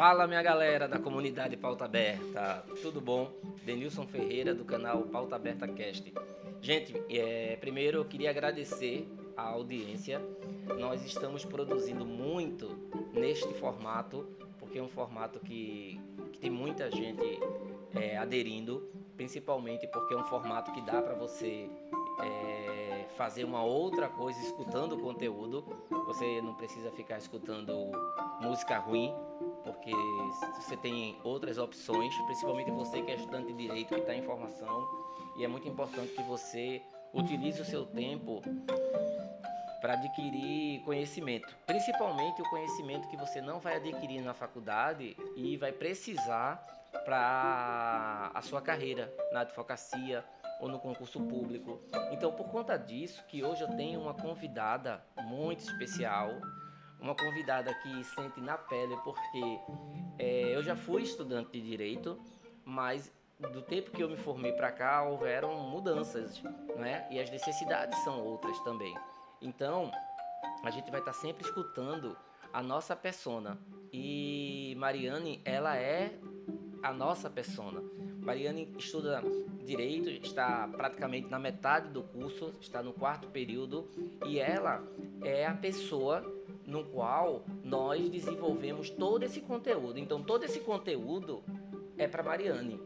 Fala minha galera da comunidade Pauta Aberta, tudo bom? Denilson Ferreira do canal Pauta Aberta Cast. Gente, é, primeiro eu queria agradecer a audiência. Nós estamos produzindo muito neste formato, porque é um formato que, que tem muita gente é, aderindo, principalmente porque é um formato que dá para você é, fazer uma outra coisa escutando o conteúdo. Você não precisa ficar escutando música ruim, porque você tem outras opções, principalmente você que é estudante de direito, que está em formação, e é muito importante que você utilize o seu tempo para adquirir conhecimento, principalmente o conhecimento que você não vai adquirir na faculdade e vai precisar para a sua carreira na advocacia ou no concurso público. Então, por conta disso, que hoje eu tenho uma convidada muito especial, uma convidada que sente na pele, porque é, eu já fui estudante de direito, mas do tempo que eu me formei para cá houveram mudanças, né? E as necessidades são outras também. Então, a gente vai estar tá sempre escutando a nossa persona. E Mariane, ela é a nossa persona. Mariane estuda direito, está praticamente na metade do curso, está no quarto período e ela é a pessoa no qual nós desenvolvemos todo esse conteúdo. Então, todo esse conteúdo é para Mariane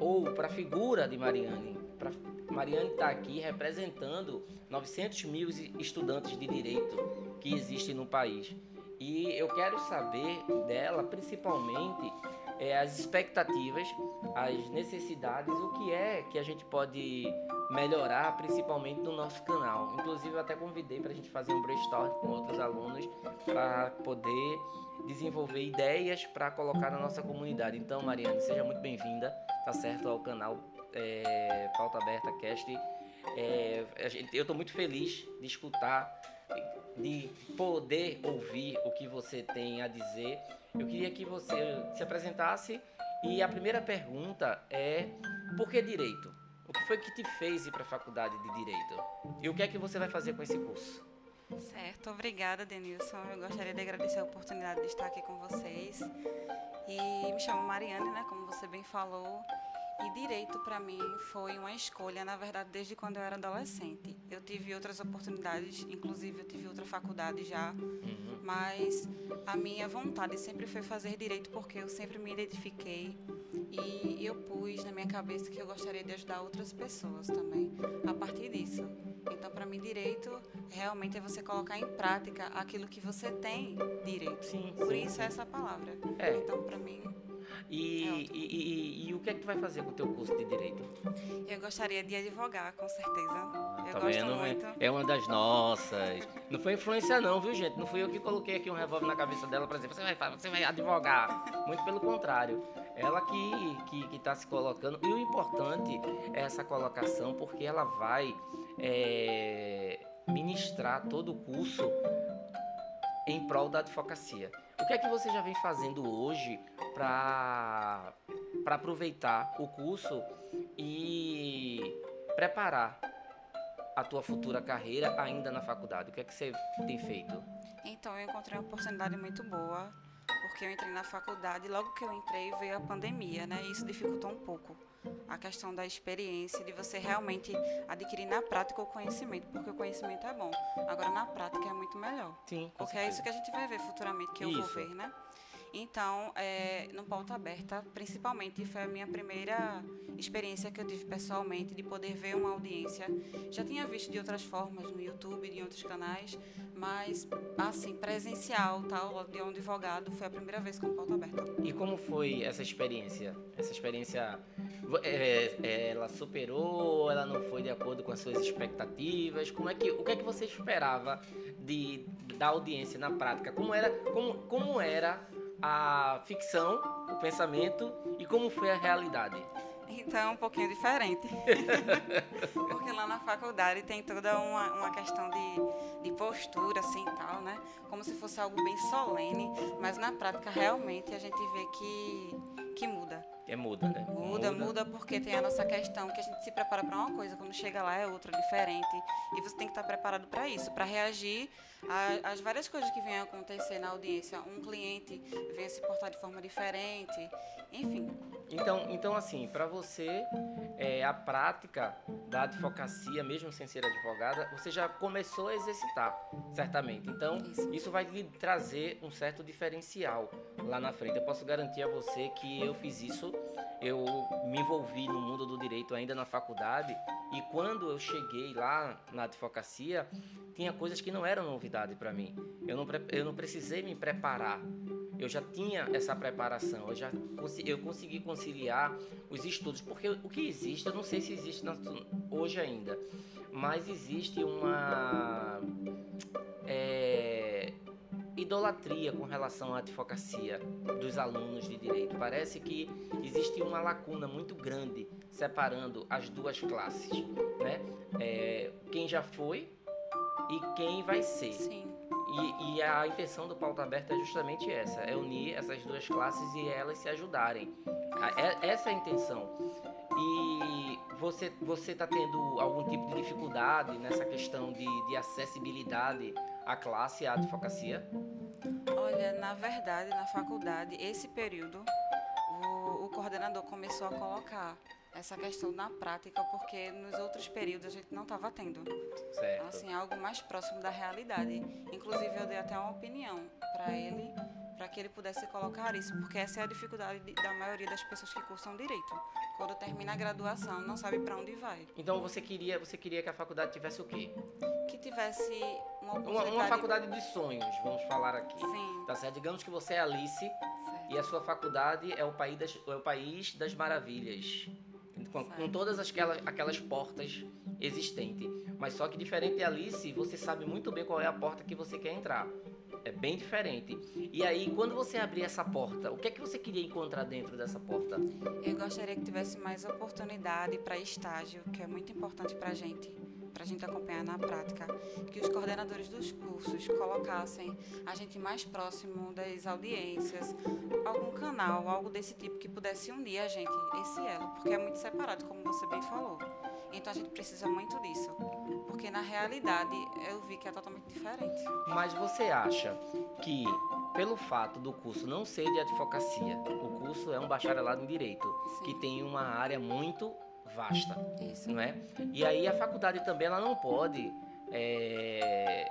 ou para a figura de Mariane. Pra, Mariane está aqui representando 900 mil estudantes de direito que existem no país. E eu quero saber dela, principalmente, é, as expectativas, as necessidades, o que é que a gente pode melhorar, principalmente no nosso canal. Inclusive, eu até convidei para a gente fazer um brainstorm com outros alunos para poder desenvolver ideias para colocar na nossa comunidade. Então, Mariane, seja muito bem-vinda, tá certo, ao canal é, Pauta Aberta Cast. É, eu estou muito feliz de escutar, de poder ouvir o que você tem a dizer. Eu queria que você se apresentasse e a primeira pergunta é: por que direito? O que foi que te fez ir para a faculdade de direito? E o que é que você vai fazer com esse curso? Certo, obrigada, Denilson. Eu gostaria de agradecer a oportunidade de estar aqui com vocês. E me chamo Mariane, né, como você bem falou. E direito para mim foi uma escolha, na verdade, desde quando eu era adolescente. Eu tive outras oportunidades, inclusive eu tive outra faculdade já, uhum. mas a minha vontade sempre foi fazer direito porque eu sempre me identifiquei e eu pus na minha cabeça que eu gostaria de ajudar outras pessoas também a partir disso. Então, para mim, direito realmente é você colocar em prática aquilo que você tem direito. Sim, Por sim, isso sim. é essa palavra. É. Então, para mim, e, é e, e, e, o que é que tu vai fazer com o teu curso de Direito? Eu gostaria de advogar, com certeza. Eu tá gosto vendo? muito. É uma das nossas. Não foi influência não, viu, gente? Não fui eu que coloquei aqui um revólver na cabeça dela para dizer, você vai, você vai advogar. Muito pelo contrário. Ela que que que está se colocando. E o importante é essa colocação, porque ela vai é, ministrar todo o curso em prol da advocacia. O que é que você já vem fazendo hoje para aproveitar o curso e preparar a tua futura carreira ainda na faculdade? O que é que você tem feito? Então, eu encontrei uma oportunidade muito boa, porque eu entrei na faculdade logo que eu entrei veio a pandemia, né? E isso dificultou um pouco a questão da experiência, de você realmente adquirir na prática o conhecimento, porque o conhecimento é bom. Agora, na prática é muito melhor. Sim. Porque certeza. é isso que a gente vai ver futuramente, que eu isso. vou ver, né? Então, é, no Pauta Aberta, principalmente, foi a minha primeira experiência que eu tive pessoalmente de poder ver uma audiência. Já tinha visto de outras formas, no YouTube, em outros canais, mas, assim, presencial, tal, de um advogado, foi a primeira vez com o Pauta Aberta. E como foi essa experiência? Essa experiência, é, é, ela superou, ela não foi de acordo com as suas expectativas? Como é que, o que é que você esperava de, da audiência na prática? Como era, como, como era a ficção, o pensamento e como foi a realidade? Então é um pouquinho diferente. Porque lá na faculdade tem toda uma, uma questão de, de postura, assim tal, né? Como se fosse algo bem solene, mas na prática realmente a gente vê que, que muda. É muda, né? Muda, muda, muda, porque tem a nossa questão que a gente se prepara para uma coisa, quando chega lá é outra, diferente. E você tem que estar preparado para isso, para reagir às várias coisas que vêm acontecer na audiência. Um cliente vem se portar de forma diferente, enfim. Então, então assim, para você, é, a prática da advocacia, mesmo sem ser advogada, você já começou a exercitar, certamente. Então, isso, isso vai lhe trazer um certo diferencial lá na frente. Eu posso garantir a você que eu fiz isso, eu me envolvi no mundo do direito ainda na faculdade, e quando eu cheguei lá na advocacia, tinha coisas que não eram novidade para mim. Eu não, eu não precisei me preparar eu já tinha essa preparação, eu já eu consegui conciliar os estudos, porque o que existe, eu não sei se existe hoje ainda, mas existe uma é, idolatria com relação à advocacia dos alunos de direito. Parece que existe uma lacuna muito grande separando as duas classes, né? É, quem já foi e quem vai ser. Sim. E, e, a intenção do Pauta Aberta é justamente essa: é unir essas duas classes e elas se ajudarem. É, essa é a intenção. E você você está tendo algum tipo de dificuldade nessa questão de, de acessibilidade à classe, à advocacia? Olha, na verdade, na faculdade, esse período, o, o coordenador começou a colocar essa questão na prática, porque nos outros períodos a gente não estava tendo. Certo. Assim, algo mais próximo da realidade. Inclusive, eu dei até uma opinião para ele, para que ele pudesse colocar isso, porque essa é a dificuldade de, da maioria das pessoas que cursam direito. Quando termina a graduação, não sabe para onde vai. Então, você queria, você queria que a faculdade tivesse o quê? Que tivesse uma Uma, uma faculdade de sonhos, vamos falar aqui. Sim. Tá certo? Digamos que você é Alice certo. e a sua faculdade é o país das, é o país das maravilhas com, com todas aquelas, aquelas portas existentes. Mas só que diferente de Alice, você sabe muito bem qual é a porta que você quer entrar. É bem diferente. E aí, quando você abrir essa porta, o que é que você queria encontrar dentro dessa porta? Eu gostaria que tivesse mais oportunidade para estágio, que é muito importante para a gente para a gente acompanhar na prática, que os coordenadores dos cursos colocassem a gente mais próximo das audiências, algum canal, algo desse tipo que pudesse unir a gente, esse elo, porque é muito separado, como você bem falou. Então a gente precisa muito disso, porque na realidade eu vi que é totalmente diferente. Mas você acha que pelo fato do curso não ser de advocacia, o curso é um bacharelado em direito, Sim. que tem uma área muito vasta, Isso. não é? E aí a faculdade também ela não pode é,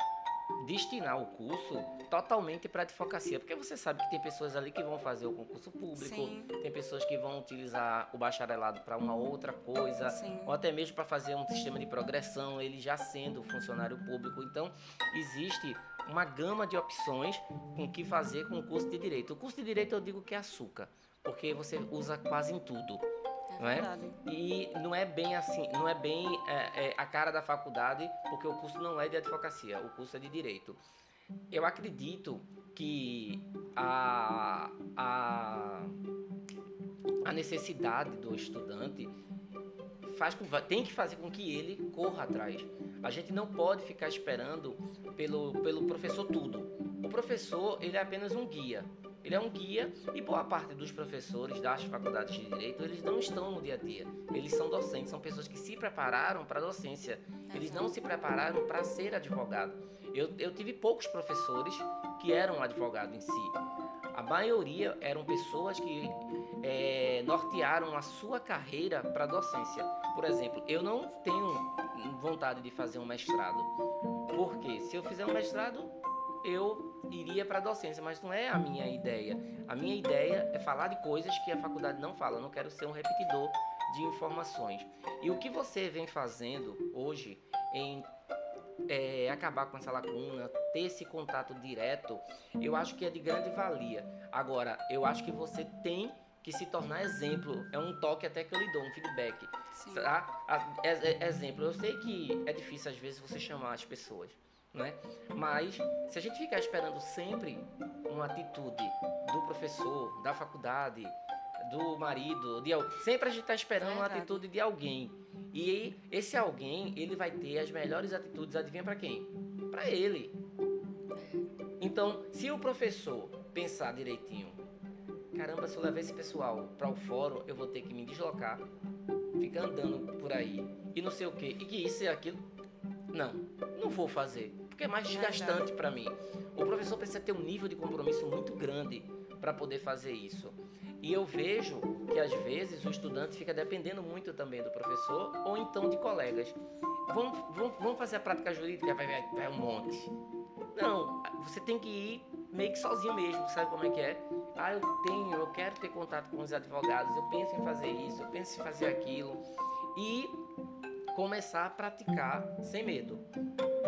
destinar o curso totalmente para advocacia, porque você sabe que tem pessoas ali que vão fazer o concurso público, Sim. tem pessoas que vão utilizar o bacharelado para uma outra coisa, Sim. ou até mesmo para fazer um sistema de progressão, ele já sendo funcionário público. Então, existe uma gama de opções com que fazer com o curso de direito. O curso de direito eu digo que é açúcar, porque você usa quase em tudo não é? E não é bem assim, não é bem é, é, a cara da faculdade, porque o curso não é de advocacia, o curso é de direito. Eu acredito que a, a, a necessidade do estudante faz com, tem que fazer com que ele corra atrás. A gente não pode ficar esperando pelo, pelo professor tudo. O professor ele é apenas um guia. Ele é um guia e boa parte dos professores das faculdades de direito, eles não estão no dia a dia. Eles são docentes, são pessoas que se prepararam para a docência. Eles não se prepararam para ser advogado. Eu, eu tive poucos professores que eram advogado em si. A maioria eram pessoas que é, nortearam a sua carreira para a docência. Por exemplo, eu não tenho vontade de fazer um mestrado. Porque se eu fizer um mestrado, eu iria para a docência, mas não é a minha ideia. A minha ideia é falar de coisas que a faculdade não fala. Eu não quero ser um repetidor de informações. E o que você vem fazendo hoje em é, acabar com essa lacuna, ter esse contato direto, eu acho que é de grande valia. Agora, eu acho que você tem que se tornar exemplo. É um toque até que eu lhe dou, um feedback. Tá? Exemplo, eu sei que é difícil às vezes você chamar as pessoas né? Mas se a gente ficar esperando sempre uma atitude do professor, da faculdade, do marido, de sempre a gente está esperando é uma atitude de alguém. E esse alguém, ele vai ter as melhores atitudes, adivinha para quem? Para ele. Então, se o professor pensar direitinho, caramba, se eu levar esse pessoal para o fórum, eu vou ter que me deslocar, ficar andando por aí e não sei o quê, e que isso e aquilo. Não, não vou fazer, porque é mais desgastante para mim. O professor precisa ter um nível de compromisso muito grande para poder fazer isso. E eu vejo que às vezes o estudante fica dependendo muito também do professor ou então de colegas. Vamos, vamos, vamos fazer a prática jurídica, vai, vai, vai um monte. Não, você tem que ir meio que sozinho mesmo, sabe como é que é? Ah, eu tenho, eu quero ter contato com os advogados, eu penso em fazer isso, eu penso em fazer aquilo. E começar a praticar sem medo.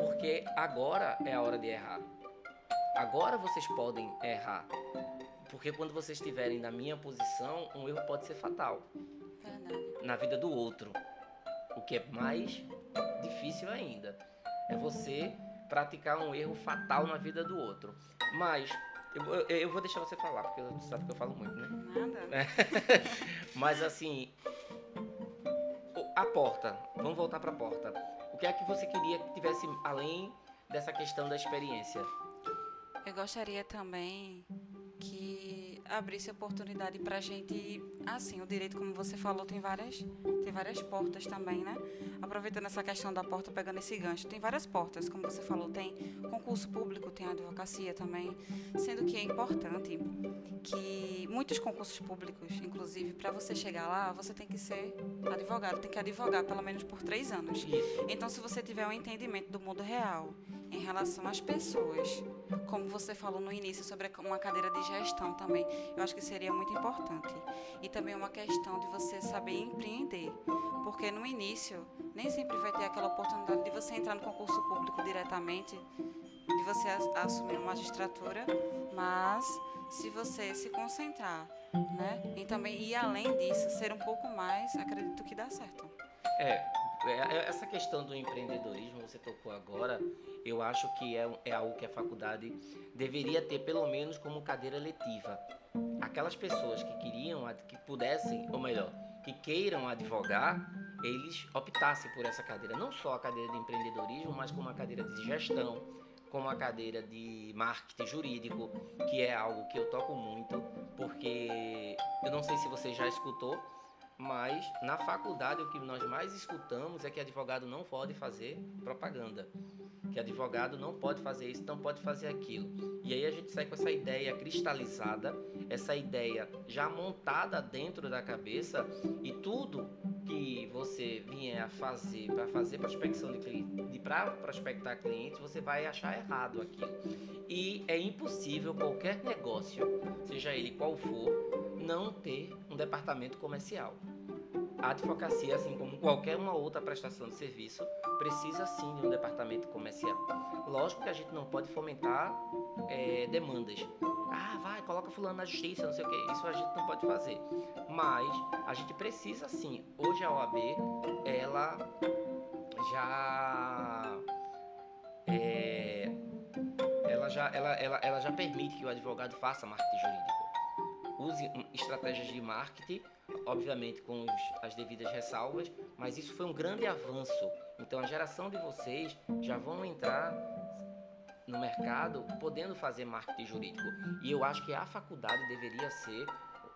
Porque agora é a hora de errar. Agora vocês podem errar. Porque quando vocês estiverem na minha posição, um erro pode ser fatal. Verdade. Na vida do outro. O que é mais difícil ainda. É você praticar um erro fatal na vida do outro. Mas eu, eu, eu vou deixar você falar, porque você sabe que eu falo muito, né? Nada. Mas assim, a porta. Vamos voltar para a porta. O que é que você queria que tivesse além dessa questão da experiência? Eu gostaria também que abrisse oportunidade para a gente, assim, o direito, como você falou, tem várias, tem várias portas também, né? Aproveitando essa questão da porta, pegando esse gancho, tem várias portas, como você falou, tem concurso público, tem advocacia também, sendo que é importante que muitos concursos públicos, inclusive, para você chegar lá, você tem que ser advogado, tem que advogar pelo menos por três anos. Então, se você tiver um entendimento do mundo real em relação às pessoas, como você falou no início sobre uma cadeira de gestão também, eu acho que seria muito importante. E também uma questão de você saber empreender, porque no início nem sempre vai ter aquela oportunidade de você entrar no concurso público diretamente, de você assumir uma magistratura, mas se você se concentrar, né, e também ir além disso, ser um pouco mais, acredito que dá certo. É, é, é, essa questão do empreendedorismo, você tocou agora, eu acho que é, é algo que a faculdade deveria ter pelo menos como cadeira letiva. Aquelas pessoas que queriam, que pudessem, ou melhor, que queiram advogar, eles optassem por essa cadeira. Não só a cadeira de empreendedorismo, mas como a cadeira de gestão, como a cadeira de marketing jurídico, que é algo que eu toco muito, porque eu não sei se você já escutou, mas na faculdade o que nós mais escutamos é que advogado não pode fazer propaganda, que advogado não pode fazer isso, não pode fazer aquilo. E aí a gente sai com essa ideia cristalizada, essa ideia já montada dentro da cabeça e tudo que você vier a fazer para fazer prospecção de cliente, para prospectar clientes, você vai achar errado aquilo. E é impossível qualquer negócio, seja ele qual for, não ter um departamento comercial. A advocacia, assim como qualquer uma outra prestação de serviço, precisa sim de um departamento comercial. Lógico que a gente não pode fomentar é, demandas. Ah, vai, coloca fulano na justiça, não sei o que. Isso a gente não pode fazer. Mas a gente precisa sim. Hoje a OAB, ela já. É, ela já, ela, ela, ela já permite que o advogado faça marketing jurídico use estratégias de marketing, obviamente com os, as devidas ressalvas, mas isso foi um grande avanço. Então a geração de vocês já vão entrar no mercado podendo fazer marketing jurídico. E eu acho que a faculdade deveria ser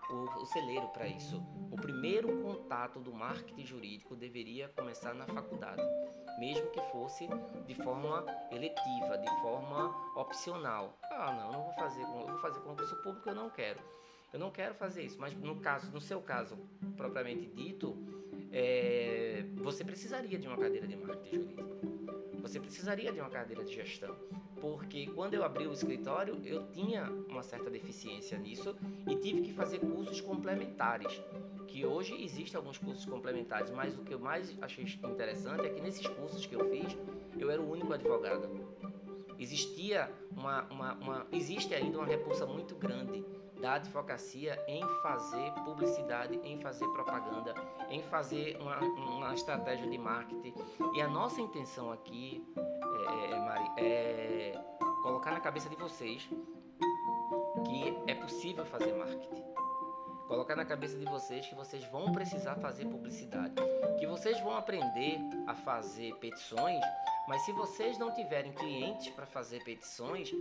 o, o celeiro para isso. O primeiro contato do marketing jurídico deveria começar na faculdade, mesmo que fosse de forma eletiva, de forma opcional. Ah, não, não vou fazer, eu vou fazer concurso público, eu não quero. Eu não quero fazer isso, mas no caso, no seu caso propriamente dito, é, você precisaria de uma cadeira de marketing jurídico. Você precisaria de uma cadeira de gestão, porque quando eu abri o escritório eu tinha uma certa deficiência nisso e tive que fazer cursos complementares. Que hoje existem alguns cursos complementares, mas o que eu mais achei interessante é que nesses cursos que eu fiz eu era o único advogado. Existia uma, uma, uma existe ainda uma repulsa muito grande da advocacia em fazer publicidade, em fazer propaganda, em fazer uma, uma estratégia de marketing. E a nossa intenção aqui, é, é, Mari, é colocar na cabeça de vocês que é possível fazer marketing. Colocar na cabeça de vocês que vocês vão precisar fazer publicidade, que vocês vão aprender a fazer petições, mas se vocês não tiverem clientes para fazer petições,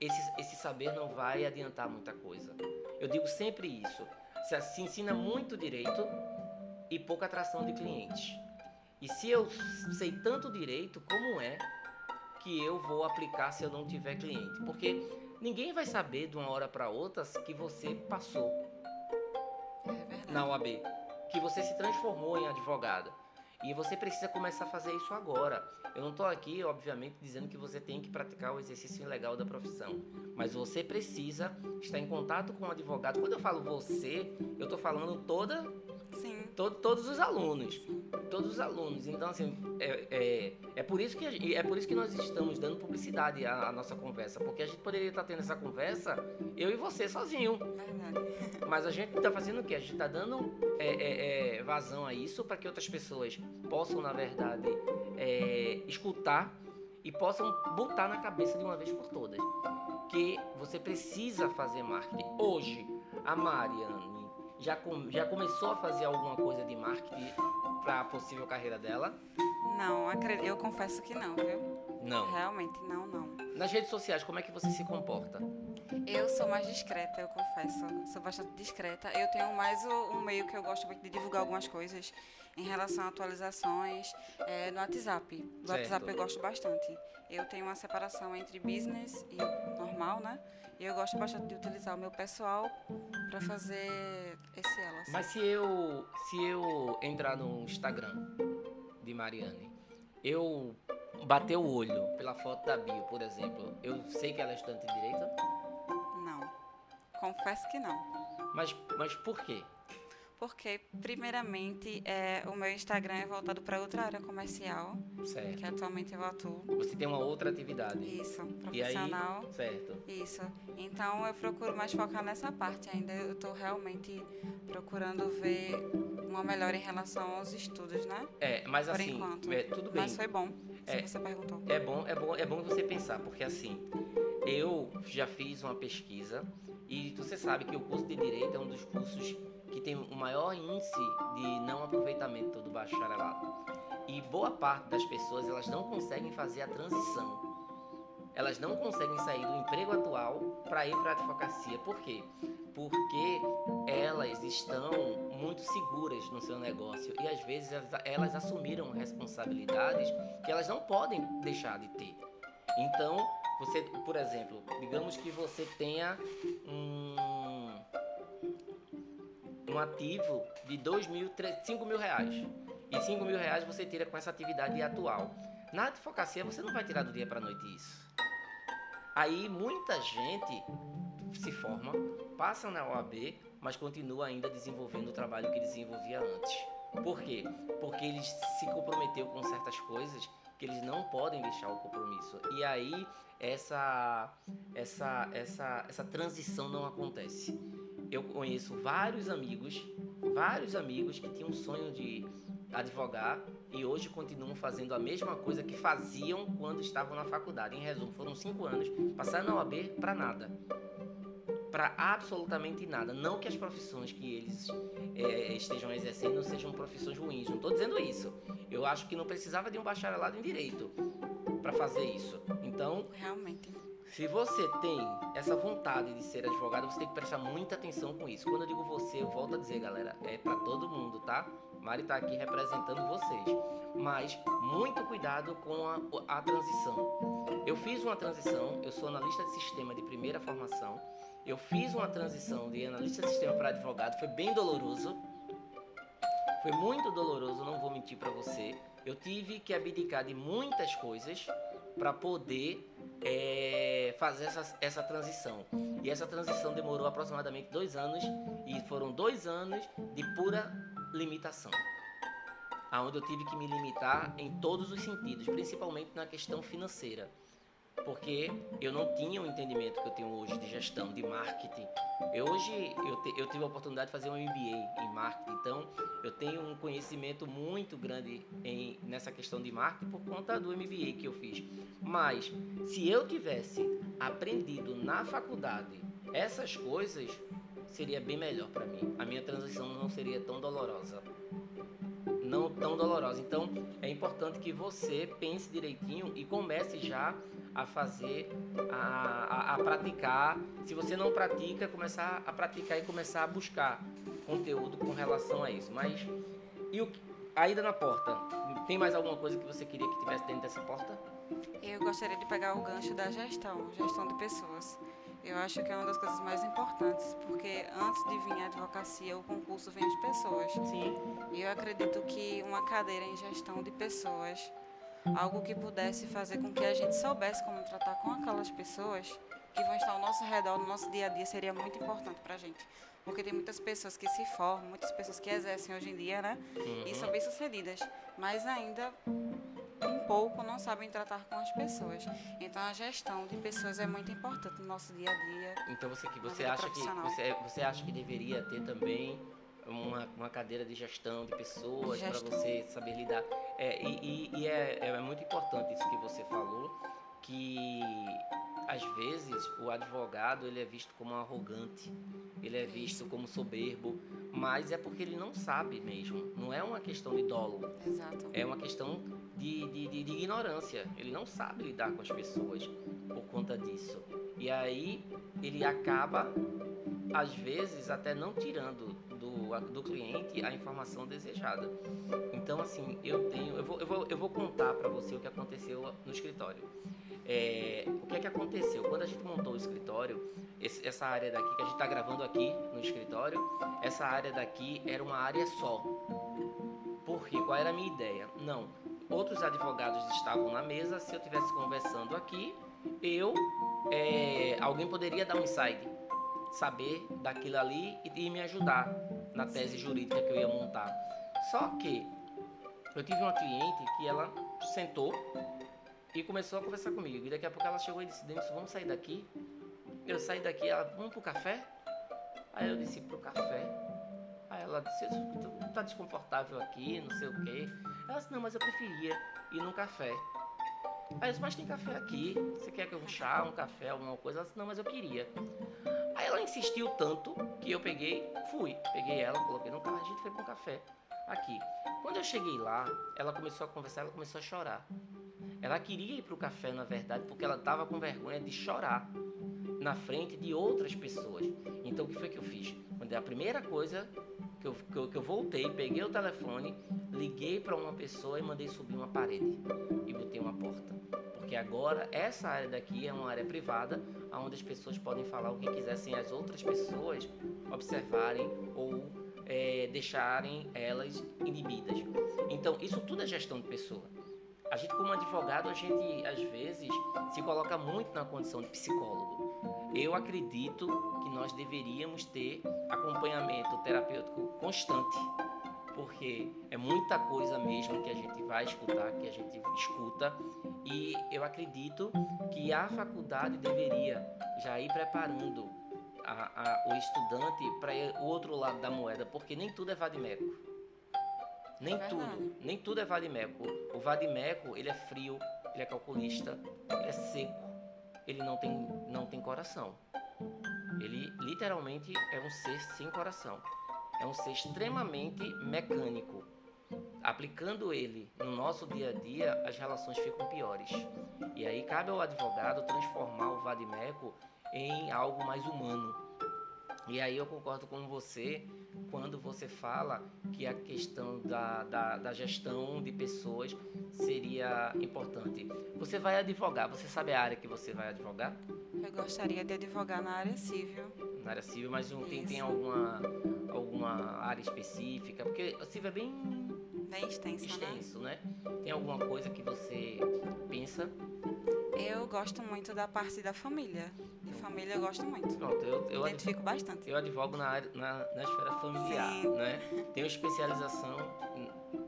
esse, esse saber não vai adiantar muita coisa. Eu digo sempre isso. Se ensina muito direito e pouca atração de clientes. E se eu sei tanto direito, como é que eu vou aplicar se eu não tiver cliente? Porque ninguém vai saber de uma hora para outra que você passou é na OAB, que você se transformou em advogada. E você precisa começar a fazer isso agora. Eu não estou aqui, obviamente, dizendo que você tem que praticar o exercício legal da profissão, mas você precisa estar em contato com o advogado. Quando eu falo você, eu estou falando toda Sim. Todo, todos os alunos. Todos os alunos. Então, assim, é, é, é, por isso que, é por isso que nós estamos dando publicidade à, à nossa conversa. Porque a gente poderia estar tendo essa conversa, eu e você, sozinho. Verdade. Mas a gente está fazendo o quê? A gente está dando é, é, é, vazão a isso para que outras pessoas possam, na verdade, é, escutar e possam botar na cabeça de uma vez por todas que você precisa fazer marketing. Hoje, a Mariane já, com, já começou a fazer alguma coisa de marketing para a possível carreira dela? Não, eu confesso que não, viu? Não. Realmente não, não. Nas redes sociais, como é que você se comporta? Eu sou mais discreta, eu confesso. Sou bastante discreta. Eu tenho mais um meio que eu gosto muito de divulgar algumas coisas em relação a atualizações é, no WhatsApp. No certo. WhatsApp eu gosto bastante. Eu tenho uma separação entre business e normal, né? E eu gosto bastante de utilizar o meu pessoal para fazer esse elas. Mas se eu se eu entrar no Instagram de Mariane, eu bater o olho pela foto da bio, por exemplo, eu sei que ela é estudante de direito? Não. Confesso que não. Mas mas por quê? porque, primeiramente, é, o meu Instagram é voltado para outra área comercial, certo. que atualmente eu atuo. Você tem uma outra atividade. Isso, profissional. Aí, certo. Isso. Então, eu procuro mais focar nessa parte ainda. Eu estou realmente procurando ver uma melhora em relação aos estudos, né? É, mas Por assim, enquanto. É, tudo bem. Mas foi bom, é, você perguntou. É bom, é bom, é bom você pensar, porque assim, eu já fiz uma pesquisa e você sabe que o curso de Direito é um dos cursos que tem o maior índice de não aproveitamento do bacharelado. E boa parte das pessoas elas não conseguem fazer a transição. Elas não conseguem sair do emprego atual para ir para a advocacia. Por quê? Porque elas estão muito seguras no seu negócio e às vezes elas, assumiram responsabilidades que elas não podem deixar de ter. Então, você, por exemplo, digamos que você tenha um um ativo de dois mil, três, cinco mil reais. E cinco mil reais você tira com essa atividade atual. Na advocacia você não vai tirar do dia para noite isso. Aí muita gente se forma, passa na OAB, mas continua ainda desenvolvendo o trabalho que desenvolvia antes. Por quê? Porque eles se comprometeu com certas coisas que eles não podem deixar o compromisso. E aí essa essa essa essa transição não acontece eu conheço vários amigos, vários amigos que tinham um sonho de advogar e hoje continuam fazendo a mesma coisa que faziam quando estavam na faculdade. Em resumo, foram cinco anos, passaram na OAB para nada. Para absolutamente nada. Não que as profissões que eles é, estejam exercendo sejam profissões ruins, não estou dizendo isso. Eu acho que não precisava de um bacharelado em direito para fazer isso. Então, realmente se você tem essa vontade de ser advogado, você tem que prestar muita atenção com isso. Quando eu digo você, eu volto a dizer, galera, é para todo mundo, tá? Mari tá aqui representando vocês. Mas muito cuidado com a, a transição. Eu fiz uma transição, eu sou analista de sistema de primeira formação. Eu fiz uma transição de analista de sistema para advogado, foi bem doloroso. Foi muito doloroso, não vou mentir para você. Eu tive que abdicar de muitas coisas para poder é, fazer essa, essa transição. E essa transição demorou aproximadamente dois anos e foram dois anos de pura limitação. Onde eu tive que me limitar em todos os sentidos, principalmente na questão financeira porque eu não tinha o entendimento que eu tenho hoje de gestão, de marketing. Eu, hoje eu, te, eu tive a oportunidade de fazer um MBA em marketing, então eu tenho um conhecimento muito grande em, nessa questão de marketing por conta do MBA que eu fiz. Mas se eu tivesse aprendido na faculdade essas coisas, seria bem melhor para mim. A minha transição não seria tão dolorosa não tão dolorosa. Então, é, importante que você pense direitinho e comece já a fazer, a, a, a, praticar. Se você não pratica, começar a praticar e começar a buscar conteúdo com relação a isso. Mas e o, a ida na porta? Tem mais alguma coisa que você queria que tivesse dentro dessa porta? Eu gostaria de pegar o gancho da gestão, gestão de pessoas. Eu acho que é uma das coisas mais importantes, porque antes de vir a advocacia, o concurso vem de pessoas. Sim. E eu acredito que uma cadeira em gestão de pessoas, algo que pudesse fazer com que a gente soubesse como tratar com aquelas pessoas que vão estar ao nosso redor, no nosso dia a dia, seria muito importante para a gente. Porque tem muitas pessoas que se formam, muitas pessoas que exercem hoje em dia, né? Uhum. E são bem-sucedidas, mas ainda um pouco não sabem tratar com as pessoas. Então a gestão de pessoas é muito importante no nosso dia a dia. Então você que você acha que você, você acha que deveria ter também uma, uma cadeira de gestão de pessoas para você saber lidar. É, e, e é, é muito importante isso que você falou, que às vezes o advogado ele é visto como arrogante, ele é visto como soberbo, mas é porque ele não sabe mesmo. Não é uma questão de dolo. Exato. É uma questão de, de, de, de ignorância. Ele não sabe lidar com as pessoas por conta disso. E aí ele acaba, às vezes, até não tirando do, cliente a informação desejada. Então, assim, eu tenho. Eu vou, eu vou, eu vou contar para você o que aconteceu no escritório. É, o que é que aconteceu? Quando a gente montou o escritório, esse, essa área daqui que a gente está gravando aqui no escritório, essa área daqui era uma área só. Por quê? Qual era a minha ideia? Não. Outros advogados estavam na mesa. Se eu estivesse conversando aqui, eu, é, alguém poderia dar um insight, saber daquilo ali e, e me ajudar na tese jurídica que eu ia montar. Só que eu tive uma cliente que ela sentou e começou a conversar comigo. E daqui a pouco ela chegou e disse: Denilson, vamos sair daqui? Eu saí daqui, ela, vamos pro café? Aí eu disse: pro café. Aí ela disse: tá desconfortável aqui, não sei o quê. Ela disse: não, mas eu preferia ir num café. Aí eu disse: mas tem café aqui, você quer que um chá, um café, alguma coisa? Ela disse: não, mas eu queria. Aí ela insistiu tanto que eu peguei, fui, peguei ela, coloquei no carro, a gente foi para um café aqui. Quando eu cheguei lá, ela começou a conversar, ela começou a chorar. Ela queria ir para o café, na verdade, porque ela estava com vergonha de chorar na frente de outras pessoas. Então, o que foi que eu fiz? A primeira coisa que eu, que eu, que eu voltei, peguei o telefone, liguei para uma pessoa e mandei subir uma parede e botei uma porta. Porque agora essa área daqui é uma área privada, onde as pessoas podem falar o que quiser sem as outras pessoas observarem ou é, deixarem elas inibidas. Então, isso tudo é gestão de pessoa. A gente, como advogado, a gente às vezes se coloca muito na condição de psicólogo. Eu acredito que nós deveríamos ter acompanhamento terapêutico constante, porque é muita coisa mesmo que a gente vai escutar, que a gente escuta, e eu acredito que a faculdade deveria já ir preparando a, a, o estudante para o outro lado da moeda, porque nem tudo é vadimeco. Nem é tudo, nem tudo é vadimeco. O vadimeco, ele é frio, ele é calculista, ele é seco, ele não tem, não tem coração. Ele literalmente é um ser sem coração. É um ser extremamente mecânico. Aplicando ele no nosso dia a dia, as relações ficam piores. E aí cabe ao advogado transformar o vadimeco em algo mais humano. E aí eu concordo com você quando você fala que a questão da, da, da, gestão de pessoas seria importante. Você vai advogar, você sabe a área que você vai advogar? Eu gostaria de advogar na área civil. Na área civil, mas não tem, tem alguma, alguma área específica? Porque a civil é bem... Bem extenso, né? extenso né? né? Tem alguma coisa que você pensa? Eu gosto muito da parte da família. De família eu gosto muito. Pronto, eu, eu identifico bastante. Eu advogo na, área, na, na esfera familiar, Sim. né? Tenho especialização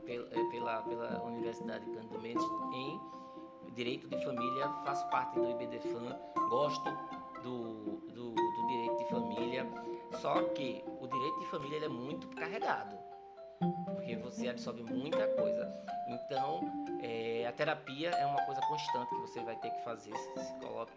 pela, é, pela, pela Universidade Cândido Mendes em Direito de Família, faço parte do IBDFAM, gosto do, do, do direito de família, só que o direito de família é muito carregado porque você absorve muita coisa. Então, é, a terapia é uma coisa constante que você vai ter que fazer, se, coloque,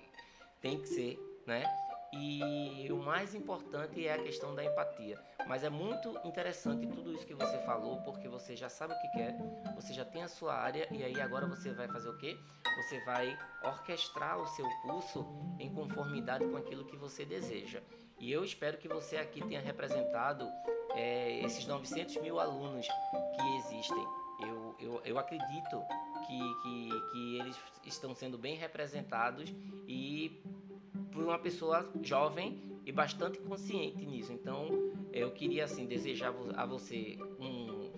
tem que ser, né? E o mais importante é a questão da empatia. Mas é muito interessante tudo isso que você falou, porque você já sabe o que quer, você já tem a sua área e aí agora você vai fazer o quê? Você vai orquestrar o seu curso em conformidade com aquilo que você deseja. E eu espero que você aqui tenha representado é, esses 900 mil alunos que existem. Eu, eu, eu acredito que, que, que eles estão sendo bem representados e por uma pessoa jovem e bastante consciente nisso. Então, eu queria assim desejar a você um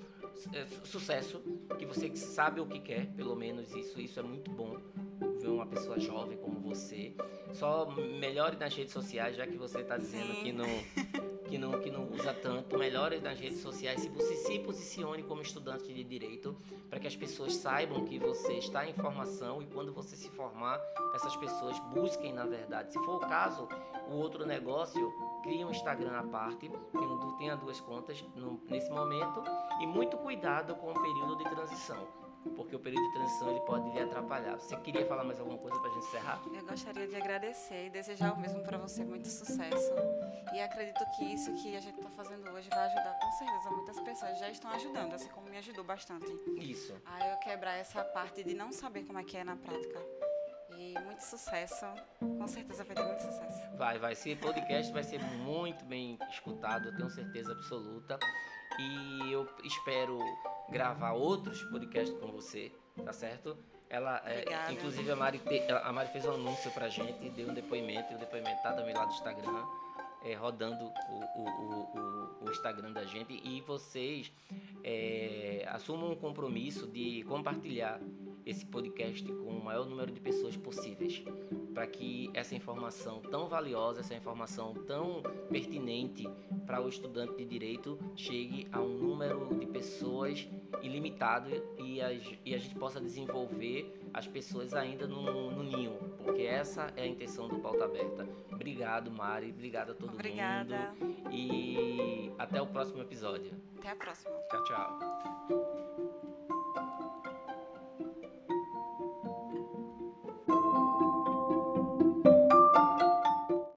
é, sucesso, que você sabe o que quer, pelo menos isso, isso é muito bom ver uma pessoa jovem como você. Só melhore nas redes sociais, já que você está dizendo Sim. que não que não, que não usa tanto, melhore nas redes sociais, se se posicione como estudante de direito, para que as pessoas saibam que você está em formação e quando você se formar, essas pessoas busquem na verdade. Se for o caso, o outro negócio, crie um Instagram à parte, tenha duas contas no, nesse momento e muito cuidado com o período de transição porque o período de transição ele pode lhe atrapalhar. Você queria falar mais alguma coisa para a gente encerrar? Eu gostaria de agradecer e desejar o mesmo para você, muito sucesso. E acredito que isso que a gente está fazendo hoje vai ajudar com certeza muitas pessoas. Já estão ajudando, assim como me ajudou bastante. Isso. A eu quebrar essa parte de não saber como é que é na prática. E muito sucesso. Com certeza vai ter muito sucesso. Vai, vai. Esse podcast vai ser muito bem escutado, eu tenho certeza absoluta. E eu espero gravar outros podcasts com você, tá certo? Ela, é, inclusive a Mari, te, a Mari fez um anúncio pra gente, deu um depoimento, e o depoimento tá também lá do Instagram, é, rodando o, o, o, o, Instagram da gente. E vocês é, assumam um compromisso de compartilhar esse podcast com o maior número de pessoas possíveis, para que essa informação tão valiosa, essa informação tão pertinente para o estudante de direito chegue a um número de pessoas ilimitado e a, e a gente possa desenvolver as pessoas ainda no, no, ninho, porque essa é a intenção do Pauta Aberta. Obrigado, Mari, obrigado a todo Obrigada. mundo e até o próximo episódio. Até a próxima. Tchau, tchau.